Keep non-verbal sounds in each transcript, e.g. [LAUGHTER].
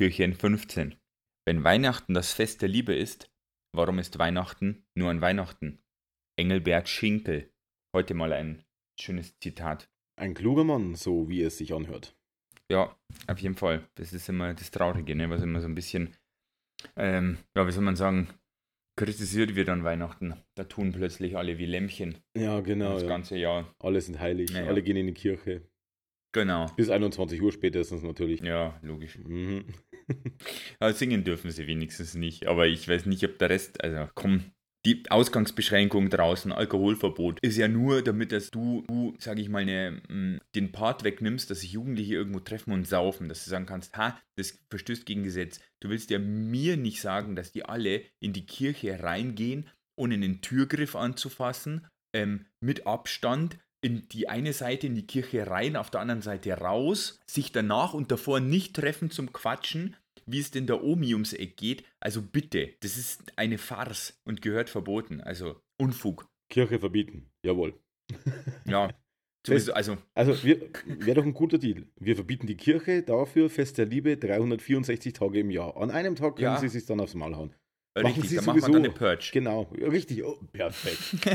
Türchen 15. Wenn Weihnachten das Fest der Liebe ist, warum ist Weihnachten nur an Weihnachten? Engelbert Schinkel. Heute mal ein schönes Zitat. Ein kluger Mann, so wie es sich anhört. Ja, auf jeden Fall. Das ist immer das Traurige, ne? was immer so ein bisschen, ähm, ja, wie soll man sagen, kritisiert wird an Weihnachten. Da tun plötzlich alle wie Lämmchen. Ja, genau. Das ja. ganze Jahr. Alle sind heilig, Ja, ja. alle gehen in die Kirche. Genau. Bis 21 Uhr spätestens natürlich. Ja, logisch. Mhm. [LAUGHS] Aber singen dürfen sie wenigstens nicht. Aber ich weiß nicht, ob der Rest, also komm, die Ausgangsbeschränkung draußen, Alkoholverbot, ist ja nur, damit dass du, du sag ich mal, ne, den Part wegnimmst, dass sich Jugendliche irgendwo treffen und saufen, dass du sagen kannst, ha, das verstößt gegen Gesetz. Du willst ja mir nicht sagen, dass die alle in die Kirche reingehen, ohne den Türgriff anzufassen, ähm, mit Abstand, in die eine Seite in die Kirche rein, auf der anderen Seite raus, sich danach und davor nicht treffen zum Quatschen, wie es denn der Omi ums Eck geht. Also bitte, das ist eine Farce und gehört verboten. Also Unfug. Kirche verbieten, jawohl. Ja. [LAUGHS] Sowieso, also, Also wäre doch ein guter Deal. Wir verbieten die Kirche, dafür Fest der Liebe 364 Tage im Jahr. An einem Tag können Ja. sie sich dann aufs Maul hauen. Machen richtig, Sie dann machen wir sowieso. dann eine Purge. Genau, richtig. Oh, perfekt.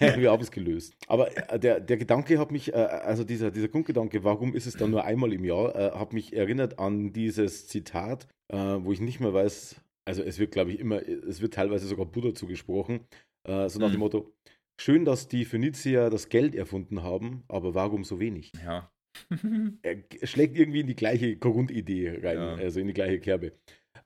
[LAUGHS] Wir haben es gelöst. Aber äh, der, der Gedanke hat mich, äh, also dieser, dieser Grundgedanke, warum ist es dann nur einmal im Jahr, äh, hat mich erinnert an dieses Zitat, äh, wo ich nicht mehr weiß, also es wird, glaube ich, immer, es wird teilweise sogar Buddha zugesprochen, äh, so nach Mhm. dem Motto, schön, dass die Phönizier das Geld erfunden haben, aber warum so wenig? Ja. er schlägt irgendwie in die gleiche Grundidee rein, Ja. also in die gleiche Kerbe.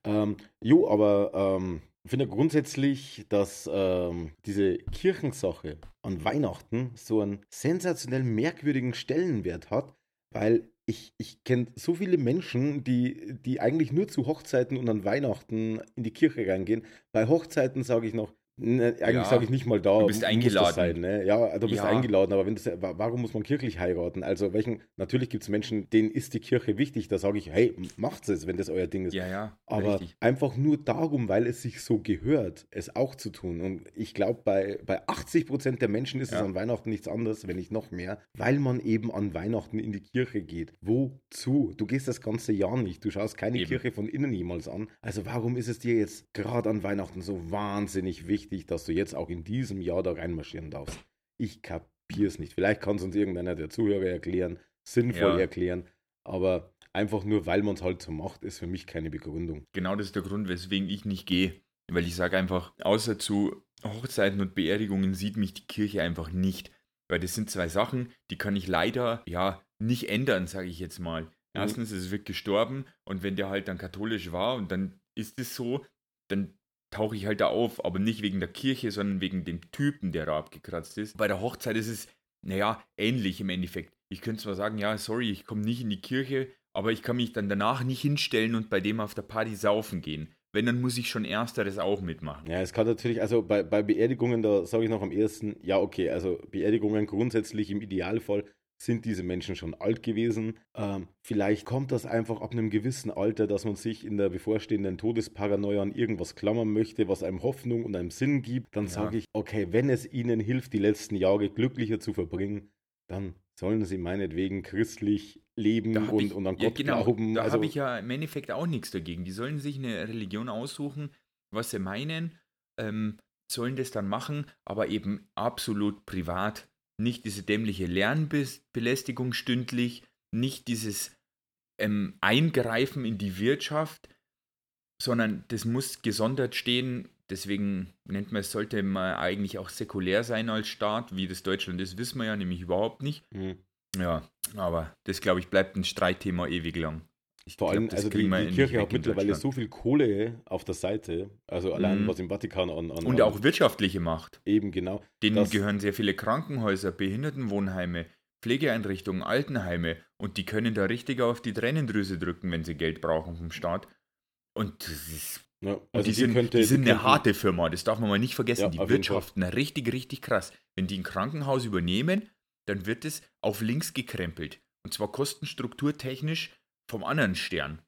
Ähm, jo, aber ähm, ich finde grundsätzlich, dass ähm, diese Kirchensache an Weihnachten so einen sensationell merkwürdigen Stellenwert hat, weil ich, ich kenne so viele Menschen, die, die eigentlich nur zu Hochzeiten und an Weihnachten in die Kirche reingehen. Bei Hochzeiten sage ich noch, ne, eigentlich Ja, sage ich nicht mal da. du bist eingeladen. Sein, ne? Ja, du bist Ja. eingeladen, aber wenn das, wa- warum muss man kirchlich heiraten? Also welchen, natürlich gibt es Menschen, denen ist die Kirche wichtig, da sage ich, hey, macht es, wenn das euer Ding ist. Ja, ja. Aber richtig. einfach nur darum, weil es sich so gehört, es auch zu tun. Und ich glaube, bei, bei 80 Prozent der Menschen ist es Ja. an Weihnachten nichts anderes, wenn nicht noch mehr, weil man eben an Weihnachten in die Kirche geht. Wozu? Du gehst das ganze Jahr nicht. Du schaust keine Eben. Kirche von innen jemals an. Also warum ist es dir jetzt gerade an Weihnachten so wahnsinnig wichtig, dass du jetzt auch in diesem Jahr da reinmarschieren darfst? Ich kapier's nicht. Vielleicht kann es uns irgendeiner der Zuhörer erklären, sinnvoll Ja. erklären, aber einfach nur, weil man es halt so macht, ist für mich keine Begründung. Genau das ist der Grund, weswegen ich nicht gehe. Weil ich sage einfach, außer zu Hochzeiten und Beerdigungen sieht mich die Kirche einfach nicht. Weil das sind zwei Sachen, die kann ich leider ja nicht ändern, sage ich jetzt mal. Erstens, es wird gestorben und wenn der halt dann katholisch war und dann ist es so, dann tauche ich halt da auf, aber nicht wegen der Kirche, sondern wegen dem Typen, der da abgekratzt ist. Bei der Hochzeit ist es, naja, ähnlich im Endeffekt. Ich könnte zwar sagen, ja, sorry, ich komme nicht in die Kirche, aber ich kann mich dann danach nicht hinstellen und bei dem auf der Party saufen gehen. Wenn, dann muss ich schon ersteres auch mitmachen. Ja, es kann natürlich, also bei, bei Beerdigungen, da sage ich noch am ersten, ja, okay, also Beerdigungen grundsätzlich im Idealfall sind diese Menschen schon alt gewesen. Ähm, vielleicht kommt das einfach ab einem gewissen Alter, dass man sich in der bevorstehenden Todesparanoia an irgendwas klammern möchte, was einem Hoffnung und einem Sinn gibt. Dann Ja. sage ich, okay, wenn es ihnen hilft, die letzten Jahre glücklicher zu verbringen, dann sollen sie meinetwegen christlich leben und, ich, und an ja, Gott genau, glauben. Da also, habe ich ja im Endeffekt auch nichts dagegen. Die sollen sich eine Religion aussuchen, was sie meinen, ähm, sollen das dann machen, aber eben absolut privat. Nicht diese dämliche Lernbelästigung stündlich, nicht dieses ähm, Eingreifen in die Wirtschaft, sondern das muss gesondert stehen. Deswegen nennt man es, sollte man eigentlich auch säkulär sein als Staat. Wie das Deutschland ist, wissen wir ja nämlich überhaupt nicht. Hm. Ja, aber das, glaube ich, bleibt ein Streitthema ewig lang. Ich Vor glaub, allem, also die, die Kirche hat mittlerweile so viel Kohle auf der Seite, also allein Mhm. was im Vatikan an, an Und auch wirtschaftliche Macht. eben genau. Denen gehören sehr viele Krankenhäuser, Behindertenwohnheime, Pflegeeinrichtungen, Altenheime und die können da richtig auf die Tränendrüse drücken, wenn sie Geld brauchen vom Staat. Und das ist Ja, Und also die, sind, könnte- die sind eine könnten- harte Firma, das darf man mal nicht vergessen. Ja, die wirtschaften richtig, richtig krass. Wenn die ein Krankenhaus übernehmen, dann wird es auf links gekrempelt. Und zwar kostenstrukturtechnisch vom anderen Stern.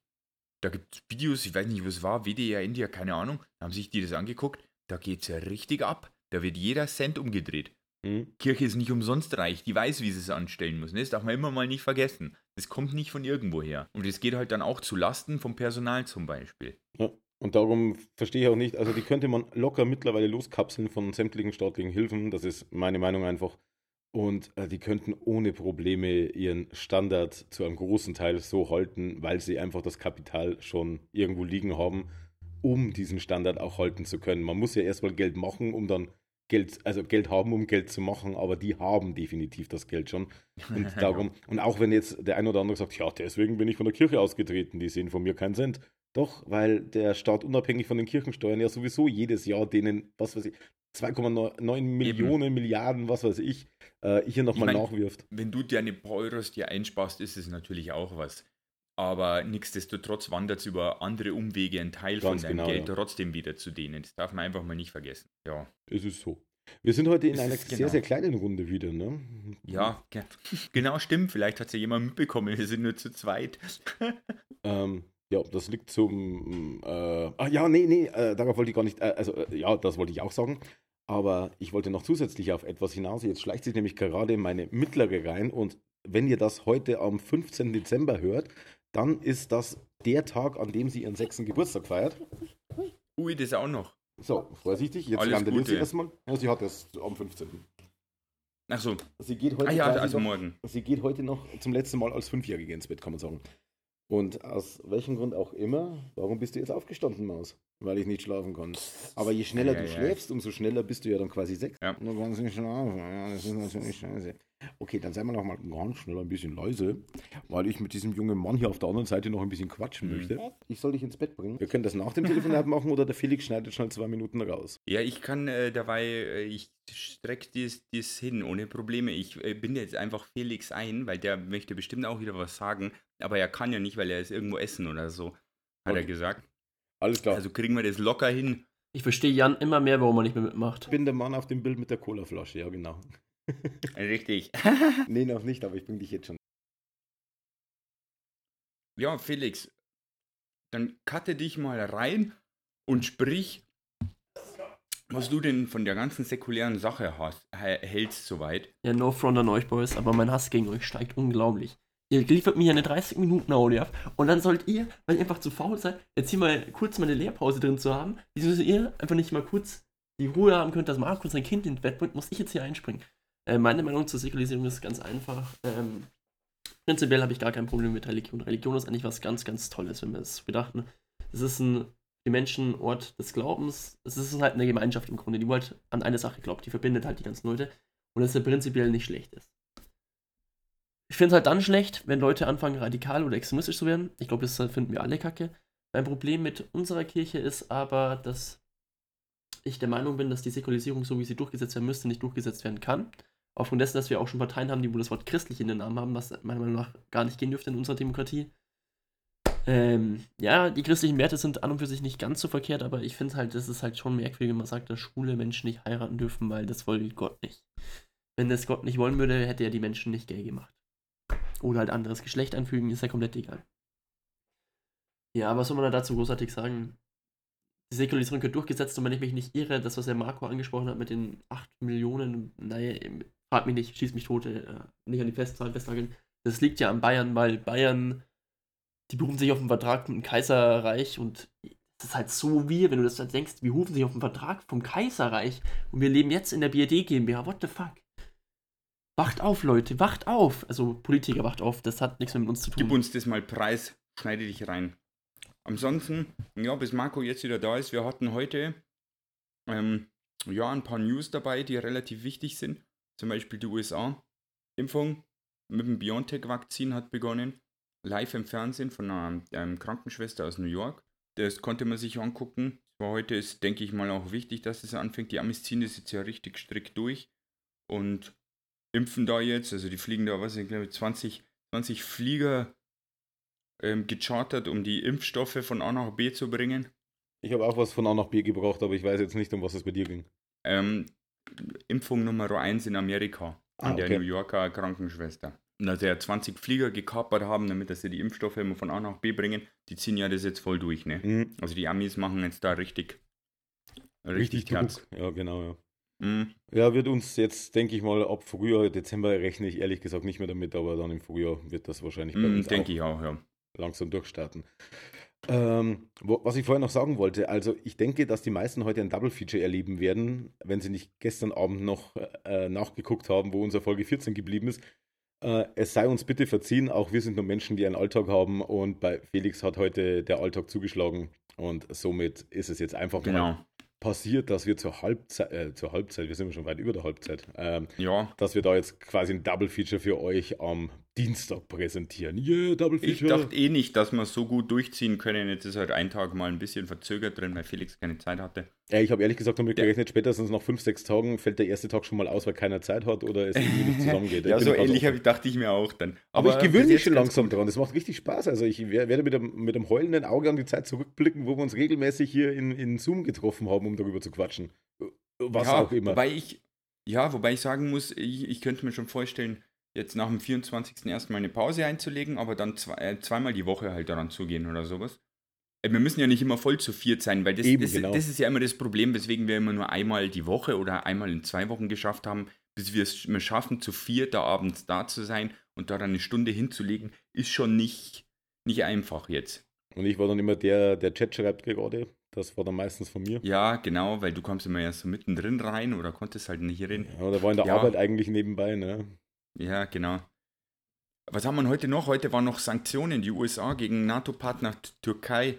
Da gibt es Videos, ich weiß nicht, was war, WDR India, keine Ahnung, da haben sich die das angeguckt. Da geht es ja richtig ab. Da wird jeder Cent umgedreht. Mhm. Kirche ist nicht umsonst reich, die weiß, wie sie es anstellen muss. ne? Das darf man immer mal nicht vergessen. Das kommt nicht von irgendwo her. Und das geht halt dann auch zu Lasten vom Personal zum Beispiel. Ja. Und darum verstehe ich auch nicht, also die könnte man locker mittlerweile loskapseln von sämtlichen staatlichen Hilfen. Das ist meine Meinung einfach. Und äh, die könnten ohne Probleme ihren Standard zu einem großen Teil so halten, weil sie einfach das Kapital schon irgendwo liegen haben, um diesen Standard auch halten zu können. Man muss ja erstmal Geld machen, um dann Geld, also Geld haben, um Geld zu machen, aber die haben definitiv das Geld schon. Und [LAUGHS] darum, und auch wenn jetzt der ein oder andere sagt, ja, deswegen bin ich von der Kirche ausgetreten, die sehen von mir keinen Cent. Doch, weil der Staat unabhängig von den Kirchensteuern ja sowieso jedes Jahr denen, was weiß ich, 2,9 Millionen, Milliarden, was weiß ich, äh, hier nochmal nachwirft. Wenn du dir eine paar Euros dir einsparst, ist es natürlich auch was. Aber nichtsdestotrotz wandert es über andere Umwege ein Teil Ganz von deinem genau, Geld ja. trotzdem wieder zu denen. Das darf man einfach mal nicht vergessen. Ja. Es ist so. Wir sind heute in es einer sehr, genau. sehr kleinen Runde wieder, ne? Ja, [LAUGHS] genau, stimmt. Vielleicht hat es ja jemand mitbekommen. Wir sind nur zu zweit. [LAUGHS] ähm, ja, das liegt zum. Äh, ah, ja, nee, nee, äh, darauf wollte ich gar nicht. Äh, also, äh, ja, das wollte ich auch sagen. Aber ich wollte noch zusätzlich auf etwas hinaus. Jetzt schleicht sich nämlich gerade meine mittlere rein. Und wenn ihr das heute am 15. Dezember hört, dann ist das der Tag, an dem sie ihren sechsten Geburtstag feiert. Ui, das auch noch. So, vorsichtig, jetzt randaliert sie erstmal. Ja, sie hat das am 15. Ach so. Sie geht heute, ah, ja, also noch, morgen. Sie geht heute noch zum letzten Mal als Fünfjährige ins Bett, kann man sagen. Und aus welchem Grund auch immer, warum bist du jetzt aufgestanden, Maus? Weil ich nicht schlafen kann. Aber je schneller ja, du ja, schläfst, umso schneller bist du ja dann quasi sechs. Ja. Dann kannst du nicht schlafen. Ja, das ist natürlich scheiße. Okay, dann seien wir noch mal ganz schnell ein bisschen leise, weil ich mit diesem jungen Mann hier auf der anderen Seite noch ein bisschen quatschen mhm. möchte. Ich soll dich ins Bett bringen. Wir können das nach dem Telefonat [LAUGHS] machen oder der Felix schneidet schnell zwei Minuten raus. Ja, ich kann äh, dabei, äh, ich strecke das, das hin ohne Probleme. Ich äh, binde jetzt einfach Felix ein, weil der möchte bestimmt auch wieder was sagen. Aber er kann ja nicht, weil er ist irgendwo essen oder so, hat okay. er gesagt. Alles klar. Also kriegen wir das locker hin. Ich verstehe Jan immer mehr, warum er nicht mehr mitmacht. Ich bin der Mann auf dem Bild mit der Colaflasche, ja genau. [LAUGHS] Richtig. [LAUGHS] nee, noch nicht, aber ich bringe dich jetzt schon. Ja, Felix, dann cutte dich mal rein und sprich, was du denn von der ganzen säkulären Sache hast, hältst soweit. Ja, no front an euch, Boys, aber mein Hass gegen euch steigt unglaublich. Ihr liefert mir eine 30 Minuten Audio ab und dann sollt ihr, weil ihr einfach zu faul seid, jetzt hier mal kurz meine Lehrpause drin zu haben, wieso ihr einfach nicht mal kurz die Ruhe haben könnt, dass Markus sein Kind ins Bett bringt, muss ich jetzt hier einspringen. Äh, meine Meinung zur Säkularisierung ist ganz einfach. Ähm, prinzipiell habe ich gar kein Problem mit Religion. Religion ist eigentlich was ganz, ganz Tolles, wenn wir es bedachten. Es ist ein für Menschen Ort des Glaubens. Es ist halt eine Gemeinschaft im Grunde, die halt an eine Sache glaubt. Die verbindet halt die ganzen Leute. Und das ja prinzipiell nicht schlecht ist. Ich finde es halt dann schlecht, wenn Leute anfangen, radikal oder extremistisch zu werden. Ich glaube, das finden wir alle kacke. Mein Problem mit unserer Kirche ist aber, dass ich der Meinung bin, dass die Säkularisierung, so wie sie durchgesetzt werden müsste, nicht durchgesetzt werden kann aufgrund dessen, dass wir auch schon Parteien haben, die wohl das Wort christlich in den Namen haben, was meiner Meinung nach gar nicht gehen dürfte in unserer Demokratie. Ähm, ja, die christlichen Werte sind an und für sich nicht ganz so verkehrt, aber ich finde halt, das ist halt schon merkwürdig, wenn man sagt, dass schwule Menschen nicht heiraten dürfen, weil das will Gott nicht. Wenn das Gott nicht wollen würde, hätte er die Menschen nicht gay gemacht. Oder halt anderes Geschlecht anfügen, ist ja komplett egal. Ja, was soll man da dazu großartig sagen? Die Säkularisierung wird durchgesetzt und wenn ich mich nicht irre, das, was der Marco angesprochen hat mit den 8 Millionen, naja, frag mich nicht, schieß mich tot, äh, nicht an die Festzahlen festnageln. Das liegt ja an Bayern, weil Bayern, die berufen sich auf einen Vertrag mit dem Kaiserreich und das ist halt so wir, wenn du das halt denkst, wir rufen sich auf einen Vertrag vom Kaiserreich und wir leben jetzt in der BRD GmbH, what the fuck? Wacht auf, Leute, wacht auf! Also Politiker, wacht auf, das hat nichts mehr mit uns zu tun. Gib uns das mal Preis, schneide dich rein. Ansonsten, ja, bis Marco jetzt wieder da ist, wir hatten heute ähm, ja, ein paar News dabei, die relativ wichtig sind zum Beispiel die USA. Impfung mit dem BioNTech-Vakzin hat begonnen, live im Fernsehen von einer ähm, Krankenschwester aus New York. Das konnte man sich angucken. Aber heute ist, denke ich mal, auch wichtig, dass es anfängt. Die Amis ziehen das jetzt ja richtig strikt durch und impfen da jetzt. Also die fliegen da, was ich glaube, 20, 20 Flieger ähm, gechartert, um die Impfstoffe von A nach B zu bringen. Ich habe auch was von A nach B gebraucht, aber ich weiß jetzt nicht, um was es bei dir ging. Ähm, Impfung Nummer 1 in Amerika an ah, okay. der New Yorker Krankenschwester. Und dass ja 20 Flieger gekapert haben, damit sie die Impfstoffe immer von A nach B bringen, die ziehen ja das jetzt voll durch, ne? Mhm. Also die Amis machen jetzt da richtig richtig, richtig Platz. Ja, genau, ja. Mhm. Ja, wird uns jetzt, denke ich mal, ab Frühjahr, Dezember rechne ich ehrlich gesagt nicht mehr damit, aber dann im Frühjahr wird das wahrscheinlich bei Mhm, uns Denke auch ich auch, ja. langsam durchstarten. Ähm, wo, was ich vorher noch sagen wollte, also ich denke, dass die meisten heute ein Double Feature erleben werden, wenn sie nicht gestern Abend noch äh, nachgeguckt haben, wo unsere Folge 14 geblieben ist. Äh, es sei uns bitte verziehen, auch wir sind nur Menschen, die einen Alltag haben und bei Felix hat heute der Alltag zugeschlagen und somit ist es jetzt einfach mal Genau. Passiert, dass wir zur Halbzeit, äh, zur Halbzeit, wir sind schon weit über der Halbzeit, ähm, Ja. dass wir da jetzt quasi ein Double Feature für euch am Dienstag präsentieren. Yeah, Double Ich Feature. dachte eh nicht, dass wir es so gut durchziehen können. Jetzt ist halt ein Tag mal ein bisschen verzögert drin, weil Felix keine Zeit hatte. Ja, ich habe ehrlich gesagt damit gerechnet, spätestens nach fünf, sechs Tagen fällt der erste Tag schon mal aus, weil keiner Zeit hat oder es irgendwie nicht zusammengeht. [LAUGHS] Ich ja, so ähnlich ich, dachte ich mir auch dann. Aber, ich bis gewöhne mich schon langsam gut. dran. Das macht richtig Spaß. Also ich wer- werde mit einem, mit einem heulenden Auge an die Zeit zurückblicken, wo wir uns regelmäßig hier in, in Zoom getroffen haben, um darüber zu quatschen. Was ja, auch immer. Wobei ich, ja, wobei ich sagen muss, ich, ich könnte mir schon vorstellen, jetzt nach dem 24. erstmal eine Pause einzulegen, aber dann zwei, äh, zweimal die Woche halt daran zugehen oder sowas. Äh, Wir müssen ja nicht immer voll zu viert sein, weil das, Eben, das, genau. das ist ja immer das Problem, weswegen wir immer nur einmal die Woche oder einmal in zwei Wochen geschafft haben, bis wir es schaffen, zu viert da abends da zu sein und da dann eine Stunde hinzulegen, ist schon nicht, nicht einfach jetzt. Und ich war dann immer der, der Chat schreibt gerade. Das war dann meistens von mir. Ja, genau, weil du kommst immer erst so mittendrin rein oder konntest halt nicht rein. Ja, der war in der Ja. Arbeit eigentlich nebenbei. Ne? Ja, genau. Was haben wir heute noch? Heute waren noch Sanktionen, die USA gegen NATO-Partner Türkei.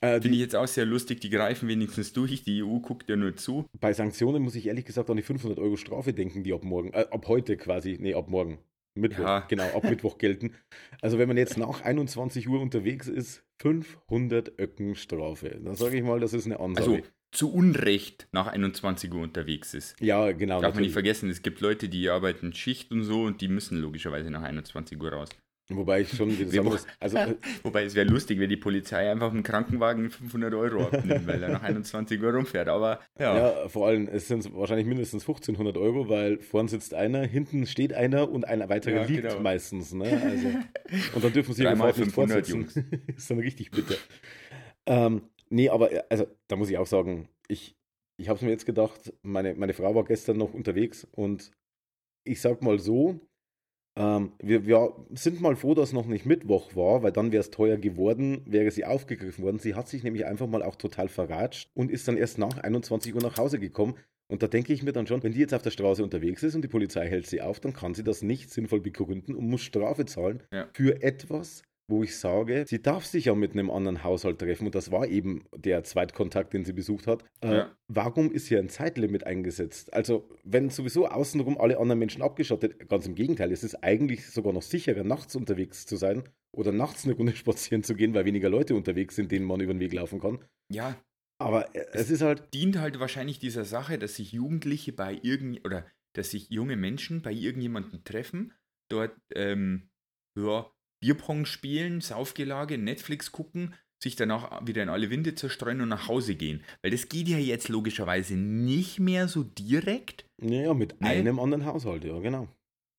Äh, Finde ich jetzt auch sehr lustig, die greifen wenigstens durch, die EU guckt ja nur zu. bei Sanktionen muss ich ehrlich gesagt an die 500 Euro Strafe denken, die ab morgen, äh, ab heute quasi, nee, ab morgen. Mittwoch, Ja. genau, ab Mittwoch [LAUGHS] gelten. Also wenn man jetzt nach 21 Uhr unterwegs ist, 500 Öcken Strafe. Dann sage ich mal, das ist eine Ansage. Also zu Unrecht nach 21 Uhr unterwegs ist. ja, genau. Darf man nicht natürlich. vergessen, es gibt Leute, die arbeiten Schicht und so und die müssen logischerweise nach 21 Uhr raus. Wobei ich schon [LAUGHS] sagen muss, also äh, [LAUGHS] Wobei es wäre lustig, wenn die Polizei einfach im Krankenwagen 500 Euro abnimmt, weil er nach 21 Uhr rumfährt. Aber ja, ja. vor allem, es sind wahrscheinlich mindestens 1500 Euro, weil vorn sitzt einer, hinten steht einer und ein weiterer Ja, liegt genau. meistens. Ne? Also, [LAUGHS] und dann dürfen sie Dreimal Fahrt nicht 500 fortsetzen. ist dann richtig bitter. Ähm, nee, aber äh, also, da muss ich auch sagen, ich, ich habe es mir jetzt gedacht, meine, meine Frau war gestern noch unterwegs und ich sag mal so, ähm, wir, wir sind mal froh, dass noch nicht Mittwoch war, weil dann wäre es teuer geworden, wäre sie aufgegriffen worden. Sie hat sich nämlich einfach mal auch total verratscht und ist dann erst nach 21 Uhr nach Hause gekommen. Und da denke ich mir dann schon, wenn die jetzt auf der Straße unterwegs ist und die Polizei hält sie auf, dann kann sie das nicht sinnvoll begründen und muss Strafe zahlen Ja. für etwas, wo ich sage, sie darf sich ja mit einem anderen Haushalt treffen und das war eben der Zweitkontakt, den sie besucht hat. Äh, Ja. Warum ist hier ein Zeitlimit eingesetzt? Also, wenn sowieso außenrum alle anderen Menschen abgeschottet, ganz im Gegenteil, es ist eigentlich sogar noch sicherer, nachts unterwegs zu sein oder nachts eine Runde [LAUGHS] spazieren zu gehen, weil weniger Leute unterwegs sind, denen man über den Weg laufen kann. ja, Aber äh, es ist halt, dient halt wahrscheinlich dieser Sache, dass sich Jugendliche bei irgend oder dass sich junge Menschen bei irgendjemandem treffen, dort ähm, ja, Bierpong spielen, Saufgelage, Netflix gucken, sich danach wieder in alle Winde zerstreuen und nach Hause gehen. Weil das geht ja jetzt logischerweise nicht mehr so direkt. naja, mit Nee. einem anderen Haushalt, ja, genau.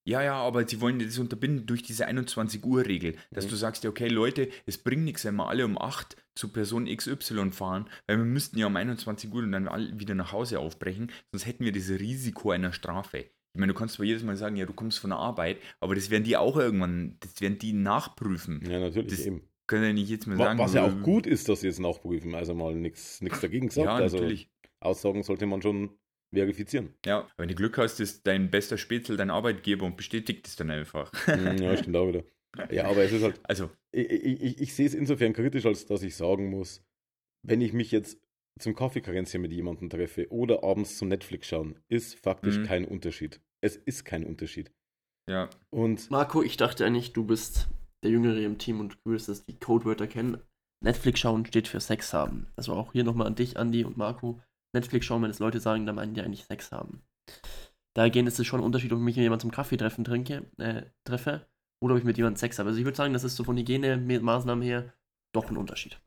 Ja, ja, aber sie wollen das unterbinden durch diese 21-Uhr-Regel, dass Mhm. du sagst, ja, okay, Leute, es bringt nichts, wenn wir alle um 8 zu Person XY fahren, weil wir müssten ja um 21 Uhr und dann alle wieder nach Hause aufbrechen, sonst hätten wir dieses Risiko einer Strafe. Ich meine, du kannst zwar jedes Mal sagen, ja, du kommst von der Arbeit, aber das werden die auch irgendwann, das werden die nachprüfen. Ja, natürlich Das eben. Können ja nicht jetzt mal sagen. Was ja auch gut ist, dass sie jetzt nachprüfen. Also mal nichts dagegen gesagt. Ja, also natürlich. Aussagen sollte man schon verifizieren. Ja, wenn du Glück hast, ist dein bester Spätzle dein Arbeitgeber und bestätigt es dann einfach. Hm, ja, stimmt auch wieder. Ja, aber es ist halt, [LAUGHS] Also, ich, ich, ich, ich sehe es insofern kritisch, als dass ich sagen muss, wenn ich mich jetzt zum Kaffeekränzchen mit jemandem treffe oder abends zum Netflix schauen, ist faktisch Mhm. kein Unterschied. Es ist kein Unterschied. ja. Und Marco, ich dachte eigentlich, du bist der Jüngere im Team und du würdest die Codewörter kennen. Netflix schauen steht für Sex haben. Also auch hier nochmal an dich, Andi und Marco. Netflix schauen, wenn es Leute sagen, dann meinen die eigentlich Sex haben. Dahingehend ist es schon ein Unterschied, ob ich mich mit jemandem zum Kaffee treffen trinke, äh, treffe oder ob ich mit jemandem Sex habe. Also ich würde sagen, das ist so von Hygienemaßnahmen her doch ein Unterschied.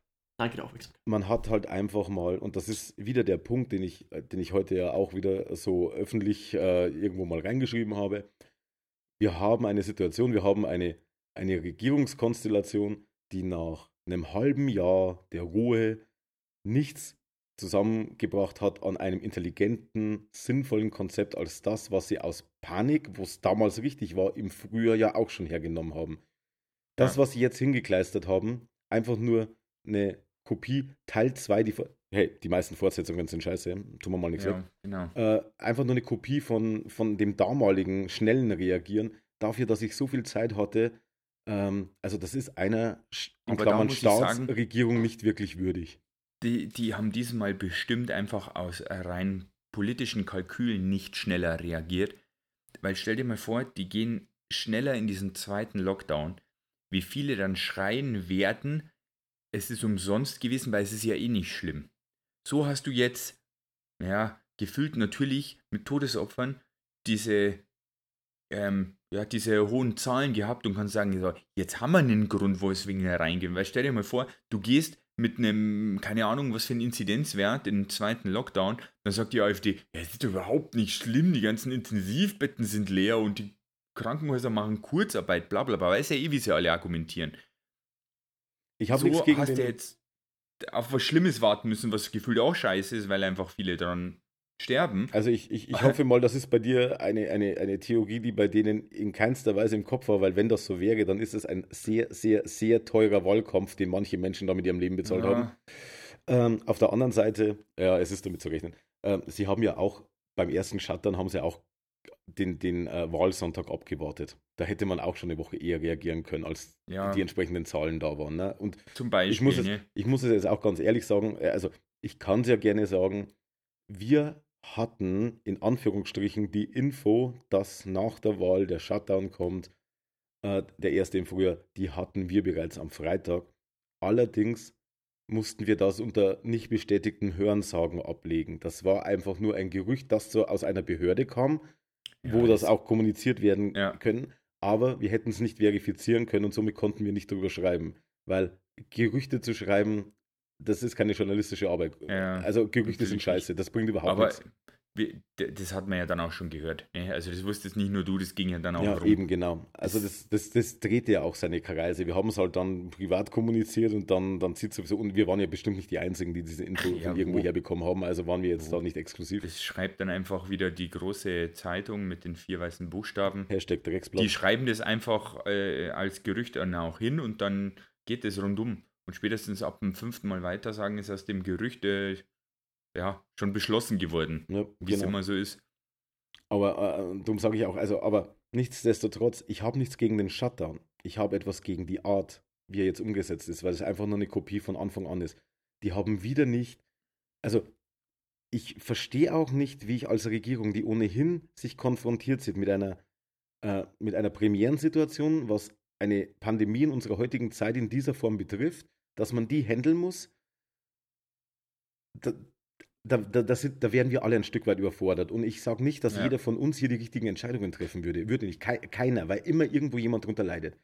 Danke der Aufmerksamkeit. man hat halt einfach mal, und das ist wieder der Punkt, den ich, den ich heute ja auch wieder so öffentlich äh, irgendwo mal reingeschrieben habe. Wir haben eine Situation, wir haben eine, eine Regierungskonstellation, die nach einem halben Jahr der Ruhe nichts zusammengebracht hat an einem intelligenten, sinnvollen Konzept als das, was sie aus Panik, wo es damals richtig war, im Frühjahr ja auch schon hergenommen haben. Das, Ja. was sie jetzt hingekleistert haben, einfach nur eine Kopie, Teil 2, die, hey, die meisten Fortsetzungen sind scheiße, tun wir mal nichts weg. Ja, genau. Äh, einfach nur eine Kopie von, von dem damaligen schnellen Reagieren, dafür, dass ich so viel Zeit hatte. Ähm, also das ist einer in Aber Klammern sagen- Staatsregierung nicht wirklich würdig. Die, die haben diesmal bestimmt einfach aus rein politischen Kalkülen nicht schneller reagiert. Weil stell dir mal vor, die gehen schneller in diesen zweiten Lockdown. Wie viele dann schreien werden, es ist umsonst gewesen, weil es ist ja eh nicht schlimm. So hast du jetzt, ja, gefühlt natürlich mit Todesopfern diese, ähm, ja, diese hohen Zahlen gehabt und kannst sagen, jetzt haben wir einen Grund, wo es wegen reingehen. Weil stell dir mal vor, du gehst mit einem, keine Ahnung, was für ein Inzidenzwert in den zweiten Lockdown, dann sagt die AfD, ja, es ist überhaupt nicht schlimm, die ganzen Intensivbetten sind leer und die Krankenhäuser machen Kurzarbeit, bla bla bla. Weiß ja eh, wie sie alle argumentieren. Ich habe So nichts gegen hast den, jetzt auf was Schlimmes warten müssen, was gefühlt auch scheiße ist, weil einfach viele daran sterben. Also ich, ich, ich hoffe mal, das ist bei dir eine, eine, eine Theorie, die bei denen in keinster Weise im Kopf war, weil wenn das so wäre, dann ist es ein sehr, sehr, sehr teurer Wahlkampf, den manche Menschen da mit ihrem Leben bezahlt haben. Ähm, auf der anderen Seite, ja, es ist damit zu rechnen. Ähm, sie haben ja auch beim ersten Shutdown haben sie auch den, den äh, Wahlsonntag abgewartet. Da hätte man auch schon eine Woche eher reagieren können, als Ja, die entsprechenden Zahlen da waren. Ne? Und zum Beispiel. ich muss, es, ne? ich muss es jetzt auch ganz ehrlich sagen, äh, also ich kann es ja gerne sagen, wir hatten in Anführungsstrichen die Info, dass nach der Wahl der Shutdown kommt, äh, der erste im Frühjahr, die hatten wir bereits am Freitag. Allerdings mussten wir das unter nicht bestätigten Hörensagen ablegen. Das war einfach nur ein Gerücht, das so aus einer Behörde kam, wo das das- auch kommuniziert werden Ja. können. Aber wir hätten es nicht verifizieren können und somit konnten wir nicht drüber schreiben. Weil Gerüchte zu schreiben, das ist keine journalistische Arbeit. Ja, also Gerüchte natürlich sind scheiße, das bringt überhaupt Aber nichts. Wir, das hat man ja dann auch schon gehört. Ne? Also das wusstest nicht nur du, das ging ja dann auch Ja, rum. eben genau. Also das, das, das dreht ja auch seine Kreise. Wir haben es halt dann privat kommuniziert und dann, dann zieht sowieso, und wir waren ja bestimmt nicht die Einzigen, die diese Info Ja, irgendwo wo- herbekommen haben, also waren wir jetzt wo- da nicht exklusiv. Das schreibt dann einfach wieder die große Zeitung mit den vier weißen Buchstaben. Hashtag Drecksblatt. Die schreiben das einfach äh, als Gerücht dann auch hin und dann geht es rundum. Und spätestens ab dem fünften Mal weiter sagen, ist aus dem Gerücht äh, ja, schon beschlossen geworden, ja, wie es genau. immer so ist. Aber äh, darum sage ich auch, also, aber nichtsdestotrotz, ich habe nichts gegen den Shutdown. Ich habe etwas gegen die Art, wie er jetzt umgesetzt ist, weil es einfach nur eine Kopie von Anfang an ist. Die haben wieder nicht, also ich verstehe auch nicht, wie ich als Regierung, die ohnehin sich konfrontiert sieht mit einer, äh, mit einer Premierensituation, was eine Pandemie in unserer heutigen Zeit in dieser Form betrifft, dass man die handeln muss. Da, da, da, das da wären wir alle ein Stück weit überfordert. Und ich sage nicht, dass Ja. jeder von uns hier die richtigen Entscheidungen treffen würde. Würde nicht. Kei- keiner, weil immer irgendwo jemand drunter leidet.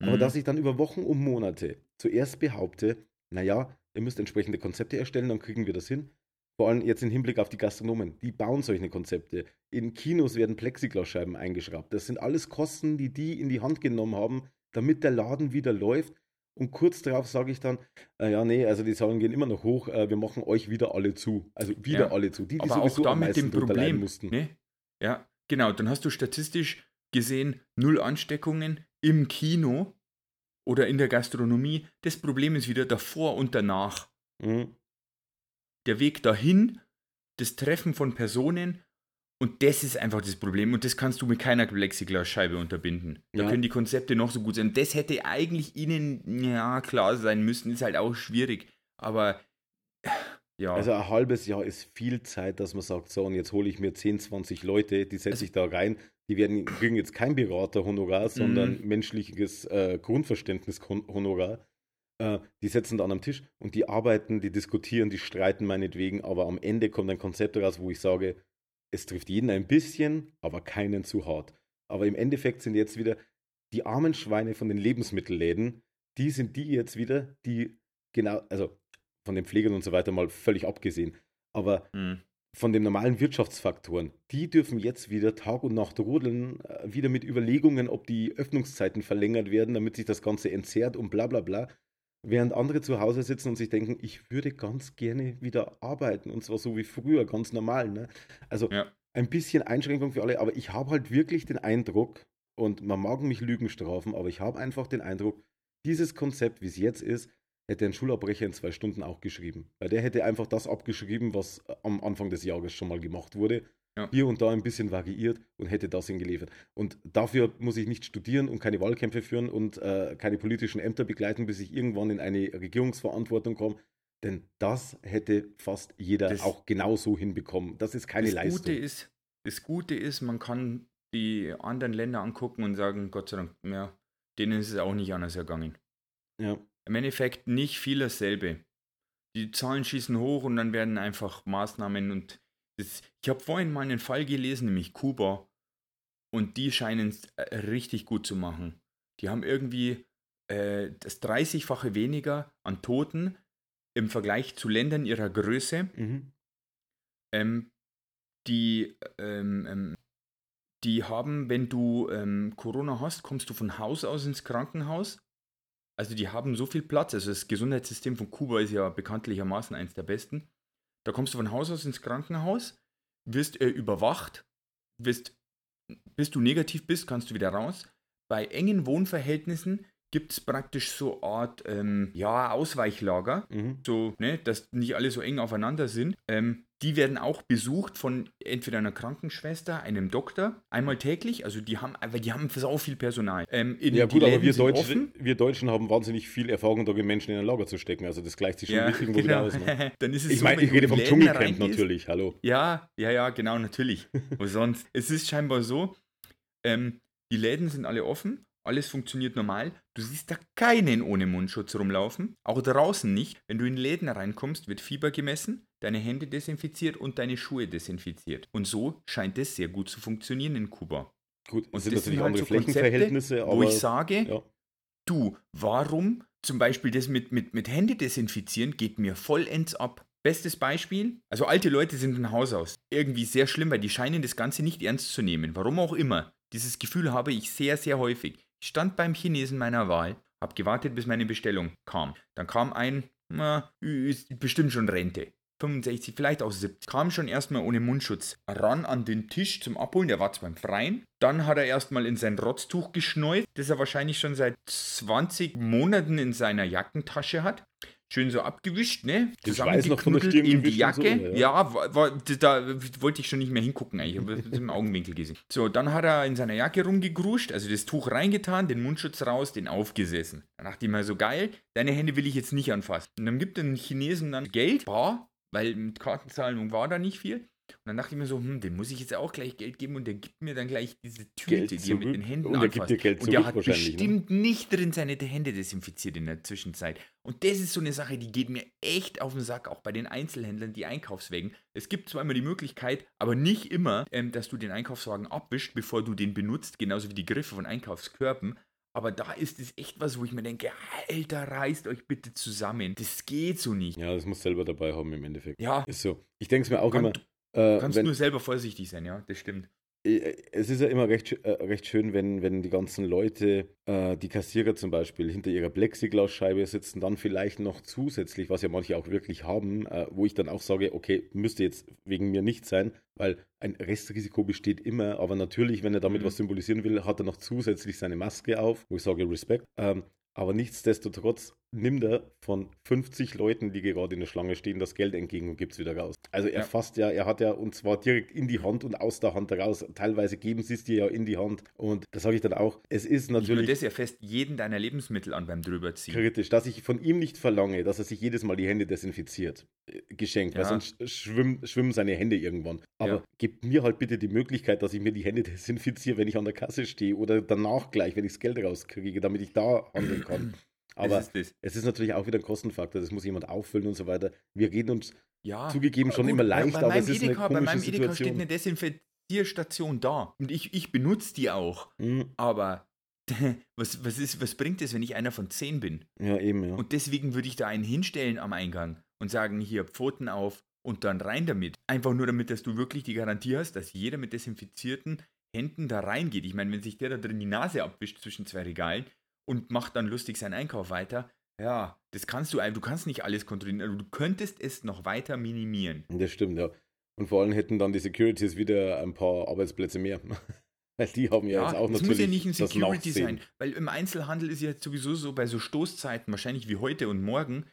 Aber Mhm. dass ich dann über Wochen und Monate zuerst behaupte, naja, ihr müsst entsprechende Konzepte erstellen, dann kriegen wir das hin. Vor allem jetzt im Hinblick auf die Gastronomen. Die bauen solche Konzepte. In Kinos werden Plexiglasscheiben eingeschraubt. Das sind alles Kosten, die die in die Hand genommen haben, damit der Laden wieder läuft. Und kurz darauf sage ich dann, äh, ja, nee, also die Zahlen gehen immer noch hoch, äh, wir machen euch wieder alle zu. Also wieder Ja. alle zu. Die, die Aber auch da mit dem Problem. mussten. Ne? Ja, genau. Dann hast du statistisch gesehen null Ansteckungen im Kino oder in der Gastronomie. Das Problem ist wieder davor und danach. Mhm. Der Weg dahin, das Treffen von Personen und das ist einfach das Problem und das kannst du mit keiner Plexiglasscheibe unterbinden. Da Ja. können die Konzepte noch so gut sein. Das hätte eigentlich ihnen ja klar sein müssen, ist halt auch schwierig. Aber ja, Also ein halbes Jahr ist viel Zeit, dass man sagt, so, und jetzt hole ich mir 10, 20 Leute, die setze Also- ich da rein. Die werden, kriegen jetzt kein Beraterhonorar, sondern Mhm. menschliches äh, Grundverständnishonorar. Äh, die setzen dann am Tisch und die arbeiten, die diskutieren, die streiten meinetwegen, aber am Ende kommt ein Konzept raus, wo ich sage, es trifft jeden ein bisschen, aber keinen zu hart. Aber im Endeffekt sind jetzt wieder die armen Schweine von den Lebensmittelläden, die sind die jetzt wieder, die genau, also von den Pflegern und so weiter mal völlig abgesehen, aber hm. von den normalen Wirtschaftsfaktoren, die dürfen jetzt wieder Tag und Nacht rodeln, äh, wieder mit Überlegungen, ob die Öffnungszeiten verlängert werden, damit sich das Ganze entzerrt und bla bla bla. Während andere zu Hause sitzen und sich denken, ich würde ganz gerne wieder arbeiten und zwar so wie früher, ganz normal. Ne? Also Ja. ein bisschen Einschränkung für alle, aber ich habe halt wirklich den Eindruck, und man mag mich Lügen strafen, aber ich habe einfach den Eindruck, dieses Konzept, wie es jetzt ist, hätte ein Schulabbrecher in zwei Stunden auch geschrieben. Weil der hätte einfach das abgeschrieben, was am Anfang des Jahres schon mal gemacht wurde. Ja. Hier und da ein bisschen variiert und hätte das hingeliefert. Und dafür muss ich nicht studieren und keine Wahlkämpfe führen und äh, keine politischen Ämter begleiten, bis ich irgendwann in eine Regierungsverantwortung komme. Denn das hätte fast jeder Das- auch genauso hinbekommen. Das ist keine das Leistung. Gute ist, das Gute ist, man kann die anderen Länder angucken und sagen, Gott sei Dank, ja, denen ist es auch nicht anders ergangen. ja. Im Endeffekt nicht viel dasselbe. Die Zahlen schießen hoch und dann werden einfach Maßnahmen und das, ich habe vorhin mal einen Fall gelesen, nämlich Kuba, und die scheinen es äh, richtig gut zu machen. Die haben irgendwie äh, das 30-fache weniger an Toten im Vergleich zu Ländern ihrer Größe. Mhm. Ähm, die, ähm, ähm, die haben, wenn du ähm, Corona hast, kommst du von Haus aus ins Krankenhaus. Also die haben so viel Platz. Also das Gesundheitssystem von Kuba ist ja bekanntlichermaßen eins der besten. Da kommst du von Haus aus ins Krankenhaus, wirst äh, überwacht, wirst, bis du negativ bist, kannst du wieder raus. Bei engen Wohnverhältnissen gibt es praktisch so eine Art ähm, ja, Ausweichlager Mhm. so, ne, dass nicht alle so eng aufeinander sind. Ähm, die werden auch besucht von entweder einer Krankenschwester, einem Doktor, einmal täglich. Also die haben, weil die haben so viel Personal. Ähm, Ja gut, aber wir, sind Deutsche, offen. wir Deutschen haben wahnsinnig viel Erfahrung darin, Menschen in ein Lager zu stecken. Also das gleicht sich schon Ja, irgendwo wieder genau. aus. Ne? [LAUGHS] Dann ist es Ich so, meine, ich rede vom Dschungelcamp natürlich, hallo. Ja, ja, ja, genau, natürlich. [LAUGHS] Wo sonst? Es ist scheinbar so, ähm, die Läden sind alle offen, alles funktioniert normal. Du siehst da keinen ohne Mundschutz rumlaufen, auch draußen nicht. Wenn du in Läden reinkommst, wird Fieber gemessen, deine Hände desinfiziert und deine Schuhe desinfiziert. Und so scheint es sehr gut zu funktionieren in Kuba. Gut, Und sind das natürlich sind halt andere so Konzepte, Flächenverhältnisse, aber Wo ich sage, ja. du, warum zum Beispiel das mit, mit, mit Hände desinfizieren geht mir vollends ab. Bestes Beispiel, also alte Leute sind ein Haus aus. Irgendwie sehr schlimm, weil die scheinen das Ganze nicht ernst zu nehmen. Warum auch immer. Dieses Gefühl habe ich sehr, sehr häufig. Ich stand beim Chinesen meiner Wahl, habe gewartet, bis meine Bestellung kam. Dann kam ein, na, ist bestimmt schon Rente. 65, vielleicht auch 70. Kam schon erstmal ohne Mundschutz ran an den Tisch zum Abholen. Der war zwar im Freien. Dann hat er erstmal in sein Rotztuch geschneut, das er wahrscheinlich schon seit 20 Monaten in seiner Jackentasche hat. Schön so abgewischt, ne? Den Schweiß noch von der Stirn in die und so, Jacke. ja. ja, war, war, da wollte ich schon nicht mehr hingucken eigentlich. Ich habe es im Augenwinkel gesehen. So, dann hat er in seiner Jacke rumgegruscht, also das Tuch reingetan, den Mundschutz raus, den aufgesessen. Dann dachte ich mir so, geil, deine Hände will ich jetzt nicht anfassen. Und dann gibt den Chinesen dann Geld, bar, weil mit Kartenzahlung war da nicht viel. Und dann dachte ich mir so, hm, dem muss ich jetzt auch gleich Geld geben und der gibt mir dann gleich diese Tüte, Geld die er mit den Händen Und er gibt anfasst. dir Geld und der hat ne? bestimmt nicht drin seine Hände desinfiziert in der Zwischenzeit. Und das ist so eine Sache, die geht mir echt auf den Sack, auch bei den Einzelhändlern, die Einkaufswägen. Es gibt zwar immer die Möglichkeit, aber nicht immer, ähm, dass du den Einkaufswagen abwischst, bevor du den benutzt, genauso wie die Griffe von Einkaufskörben. Aber da ist es echt was, wo ich mir denke, Alter, reißt euch bitte zusammen. Das geht so nicht. Ja, das muss selber dabei haben im Endeffekt. Ja, Ist so. Ich denke es mir auch Kann- immer. Du Äh, kannst wenn, nur selber vorsichtig sein, ja, das stimmt. äh, es ist ja immer recht, äh, recht schön, wenn, wenn die ganzen Leute, äh, die Kassierer zum Beispiel, hinter ihrer Plexiglasscheibe sitzen, dann vielleicht noch zusätzlich, was ja manche auch wirklich haben, äh, wo ich dann auch sage, okay, müsste jetzt wegen mir nicht sein, weil ein Restrisiko besteht immer, aber natürlich, wenn er damit Mhm. was symbolisieren will, hat er noch zusätzlich seine Maske auf, wo ich sage Respekt. Ähm, aber nichtsdestotrotz nimmt er von 50 Leuten, die gerade in der Schlange stehen, das Geld entgegen und gibt es wieder raus. Also er Ja. fasst ja, er hat ja und zwar direkt in die Hand und aus der Hand raus. Teilweise geben sie es dir ja in die Hand. Und das sage ich dann auch. Es ist natürlich das, er fest jeden deiner Lebensmittel an beim drüberziehen. kritisch, dass ich von ihm nicht verlange, dass er sich jedes Mal die Hände desinfiziert. Äh, Geschenkt, weil Ja. sonst schwimmen, schwimmen seine Hände irgendwann. Aber Ja. gebt mir halt bitte die Möglichkeit, dass ich mir die Hände [LAUGHS] desinfiziere, wenn ich an der Kasse stehe oder danach gleich, wenn ich das Geld rauskriege, damit ich da handeln kann. Aber ist es ist natürlich auch wieder ein Kostenfaktor, das muss jemand auffüllen und so weiter. Wir reden uns Ja. zugegeben schon Gut, immer bei- leicht, bei aber meinem es ist eine Edeka, Bei komische meinem Edeka steht Situation. eine Desinfizierstation da. Und ich, ich benutze die auch. Hm, Aber [LAUGHS] was, was, ist, was bringt es, wenn ich einer von zehn bin? ja, eben, ja. Und deswegen würde ich da einen hinstellen am Eingang und sagen, hier Pfoten auf und dann rein damit. Einfach nur damit, dass du wirklich die Garantie hast, dass jeder mit desinfizierten Händen da reingeht. Ich meine, wenn sich der da drin die Nase abwischt zwischen zwei Regalen und macht dann lustig seinen Einkauf weiter, Ja, das kannst du, du kannst nicht alles kontrollieren. Also du könntest es noch weiter minimieren. Das stimmt, ja. Und vor allem hätten dann die Securities wieder ein paar Arbeitsplätze mehr. [LAUGHS] Weil die haben ja, Ja, jetzt auch es natürlich muss ja nicht ein das Security sein, weil im Einzelhandel ist ja jetzt sowieso so, bei so Stoßzeiten, wahrscheinlich wie heute und morgen,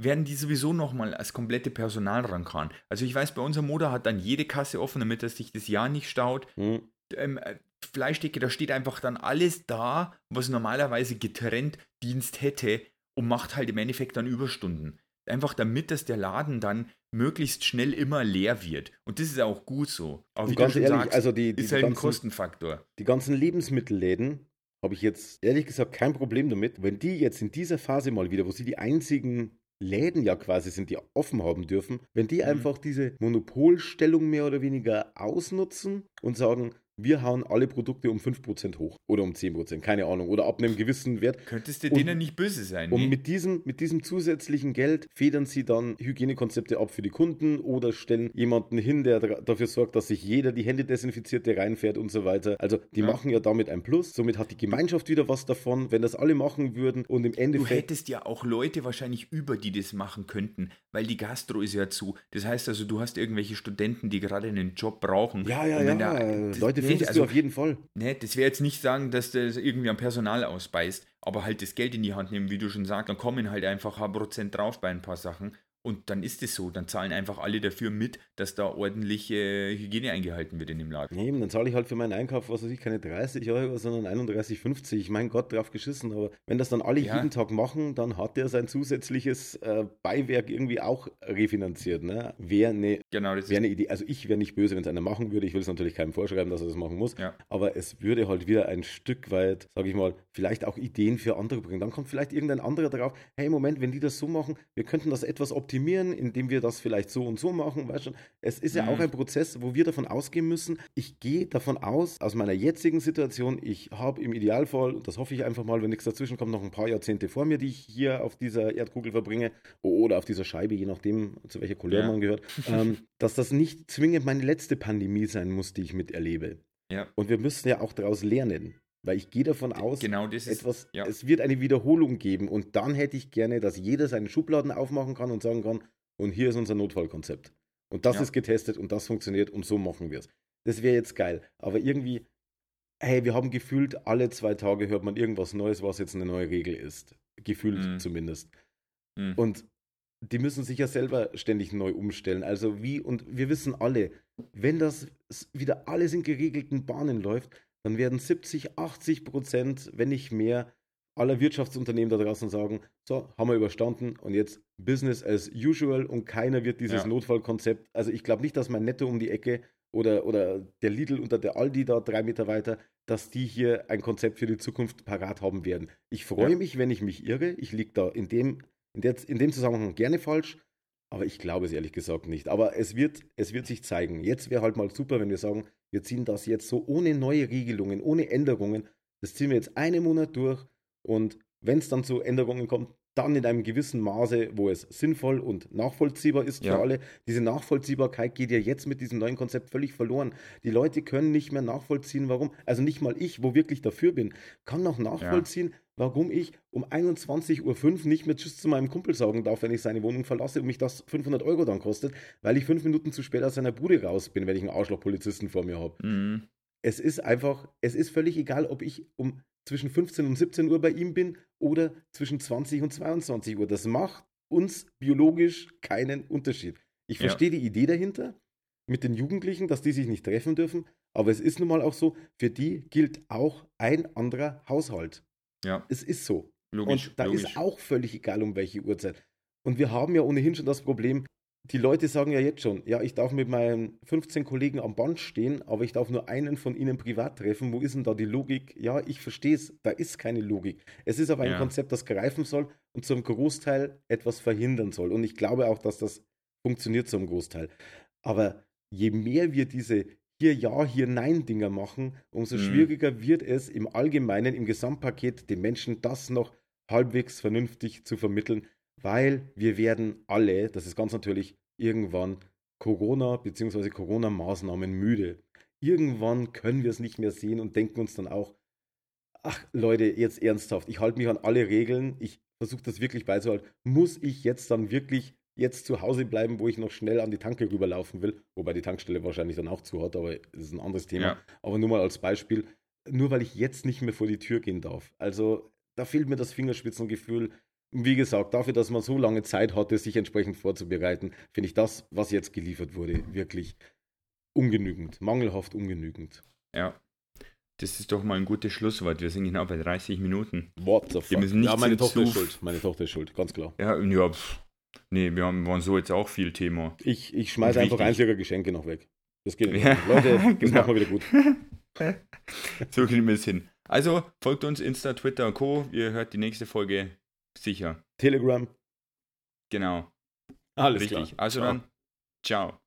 werden die sowieso nochmal als komplette Personal rankommen. Also ich weiß, bei unserer Moda hat dann jede Kasse offen, damit das sich das Jahr nicht staut. Hm. Ähm, äh, Fleischdecke, da steht einfach dann alles da, was normalerweise getrennt Dienst hätte und macht halt im Endeffekt dann Überstunden. Einfach damit, dass der Laden dann möglichst schnell immer leer wird. Und das ist auch gut so. Aber wie ganz du ehrlich, sagst, also die, ist diese halt ein ganzen, Kostenfaktor. die ganzen Lebensmittelläden habe ich jetzt ehrlich gesagt kein Problem damit, wenn die jetzt in dieser Phase mal wieder, wo sie die einzigen Läden ja quasi sind, die offen haben dürfen, wenn die Mhm. einfach diese Monopolstellung mehr oder weniger ausnutzen und sagen, wir hauen alle Produkte um 5% hoch oder um 10%, keine Ahnung, oder ab einem gewissen Wert. Könntest du Und- denen nicht böse sein, Und ne? mit diesem, mit diesem zusätzlichen Geld federn sie dann Hygienekonzepte ab für die Kunden oder stellen jemanden hin, der dafür sorgt, dass sich jeder die Hände desinfiziert, der reinfährt und so weiter. Also die Ja. machen ja damit ein Plus. Somit hat die Gemeinschaft wieder was davon, wenn das alle machen würden und im Du Endeffekt. hättest ja auch Leute wahrscheinlich über, die das machen könnten, weil die Gastro ist ja zu. Das heißt also, du hast irgendwelche Studenten, die gerade einen Job brauchen. ja, ja, ja. da- Leute findest also, auf jeden Fall. Ne, das wäre jetzt nicht sagen, dass das irgendwie am Personal ausbeißt, aber halt das Geld in die Hand nehmen, wie du schon sagst, dann kommen halt einfach ein Prozent drauf bei ein paar Sachen und dann ist es so, dann zahlen einfach alle dafür mit, dass da ordentliche Hygiene eingehalten wird in dem Laden. Eben, dann zahle ich halt für meinen Einkauf, was weiß ich, keine 30 Euro, sondern 31,50. Mein Gott, drauf geschissen. Aber wenn das dann alle Ja. jeden Tag machen, dann hat der sein zusätzliches äh, Beiwerk irgendwie auch refinanziert. Ne? Wäre eine Genau, ist eine Idee, also ich wäre nicht böse, wenn es einer machen würde. Ich will es natürlich keinem vorschreiben, dass er das machen muss. Ja. Aber es würde halt wieder ein Stück weit, sage ich mal, vielleicht auch Ideen für andere bringen. Dann kommt vielleicht irgendein anderer drauf, hey, Moment, wenn die das so machen, wir könnten das etwas optimieren, indem wir das vielleicht so und so machen. Weißt schon, es ist ja Mhm. auch ein Prozess, wo wir davon ausgehen müssen. Ich gehe davon aus, aus meiner jetzigen Situation, ich habe im Idealfall, und das hoffe ich einfach mal, wenn nichts dazwischen kommt, noch ein paar Jahrzehnte vor mir, die ich hier auf dieser Erdkugel verbringe oder auf dieser Scheibe, je nachdem, zu welcher Couleur Ja. man gehört, ähm, [LAUGHS] dass das nicht zwingend meine letzte Pandemie sein muss, die ich miterlebe. ja, Und wir müssen ja auch daraus lernen. Weil ich gehe davon aus, genau etwas, ja. es wird eine Wiederholung geben. Und dann hätte ich gerne, dass jeder seine Schubladen aufmachen kann und sagen kann, und hier ist unser Notfallkonzept. Und das Ja. ist getestet und das funktioniert und so machen wir es. Das wäre jetzt geil. Aber irgendwie, hey, wir haben gefühlt, alle zwei Tage hört man irgendwas Neues, was jetzt eine neue Regel ist. Gefühlt Mhm. zumindest. Mhm. Und die müssen sich ja selber ständig neu umstellen. Also wie, und wir wissen alle, wenn das wieder alles in geregelten Bahnen läuft, dann werden 70, 80 Prozent, wenn nicht mehr, aller Wirtschaftsunternehmen da draußen sagen, so, haben wir überstanden und jetzt Business as usual und keiner wird dieses Ja. Notfallkonzept, also ich glaube nicht, dass mein Netto um die Ecke oder, oder der Lidl und der Aldi da drei Meter weiter, dass die hier ein Konzept für die Zukunft parat haben werden. Ich freue Ja. mich, wenn ich mich irre. Ich liege da in dem, in, der, in dem Zusammenhang gerne falsch, aber ich glaube es ehrlich gesagt nicht. Aber es wird, es wird sich zeigen. Jetzt wäre halt mal super, wenn wir sagen, wir ziehen das jetzt so ohne neue Regelungen, ohne Änderungen. Das ziehen wir jetzt einen Monat durch und wenn es dann zu Änderungen kommt, dann in einem gewissen Maße, wo es sinnvoll und nachvollziehbar ist Ja. für alle. Diese Nachvollziehbarkeit geht ja jetzt mit diesem neuen Konzept völlig verloren. Die Leute können nicht mehr nachvollziehen, warum. Also nicht mal ich, wo wirklich dafür bin, kann noch nachvollziehen, warum ich um 21.05 Uhr nicht mehr Tschüss zu meinem Kumpel sagen darf, wenn ich seine Wohnung verlasse und mich das 500 Euro dann kostet, weil ich fünf Minuten zu spät aus seiner Bude raus bin, wenn ich einen Arschloch-Polizisten vor mir habe. Mhm. Es ist einfach, es ist völlig egal, ob ich um zwischen 15 und 17 Uhr bei ihm bin oder zwischen 20 und 22 Uhr. Das macht uns biologisch keinen Unterschied. Ich Ja. verstehe die Idee dahinter mit den Jugendlichen, dass die sich nicht treffen dürfen, aber es ist nun mal auch so, für die gilt auch ein anderer Haushalt. Ja, Es ist so. logisch. Und da logisch. ist auch völlig egal, um welche Uhrzeit. Und wir haben ja ohnehin schon das Problem, die Leute sagen ja jetzt schon, ja, ich darf mit meinen 15 Kollegen am Band stehen, aber ich darf nur einen von ihnen privat treffen. Wo ist denn da die Logik? Ja, ich verstehe es, da ist keine Logik. Es ist aber ein Ja. Konzept, das greifen soll und zum Großteil etwas verhindern soll. Und ich glaube auch, dass das funktioniert zum Großteil. Aber je mehr wir diese hier ja, hier nein Dinger machen, umso Mhm. schwieriger wird es im Allgemeinen, im Gesamtpaket den Menschen das noch halbwegs vernünftig zu vermitteln, weil wir werden alle, das ist ganz natürlich, irgendwann Corona bzw. Corona-Maßnahmen müde. Irgendwann können wir es nicht mehr sehen und denken uns dann auch, ach Leute, jetzt ernsthaft, ich halte mich an alle Regeln, ich versucht das wirklich beizuhalten. Muss ich jetzt dann wirklich jetzt zu Hause bleiben, wo ich noch schnell an die Tanke rüberlaufen will, wobei die Tankstelle wahrscheinlich dann auch zu hat, aber das ist ein anderes Thema. Ja. Aber nur mal als Beispiel, nur weil ich jetzt nicht mehr vor die Tür gehen darf. Also da fehlt mir das Fingerspitzengefühl. Wie gesagt, dafür, dass man so lange Zeit hatte, sich entsprechend vorzubereiten, finde ich das, was jetzt geliefert wurde, wirklich ungenügend, mangelhaft ungenügend. Ja. Das ist doch mal ein gutes Schlusswort. Wir sind genau bei 30 Minuten. What the fuck? müssen nicht ja, meine Tochter ist schuld. Meine Tochter ist schuld, ganz klar. Ja, ja, pff. Nee, wir haben, waren so jetzt auch viel Thema. Ich, ich schmeiße einfach ihrer Geschenke noch weg. Das geht nicht. Ja, Leute, [LAUGHS] das genau. machen wir wieder gut. [LAUGHS] So kriegen wir es hin. Also, folgt uns Insta, Twitter und Co. Ihr hört die nächste Folge sicher. Telegram, Genau. alles Richtig. klar. Also Ciao. dann, ciao.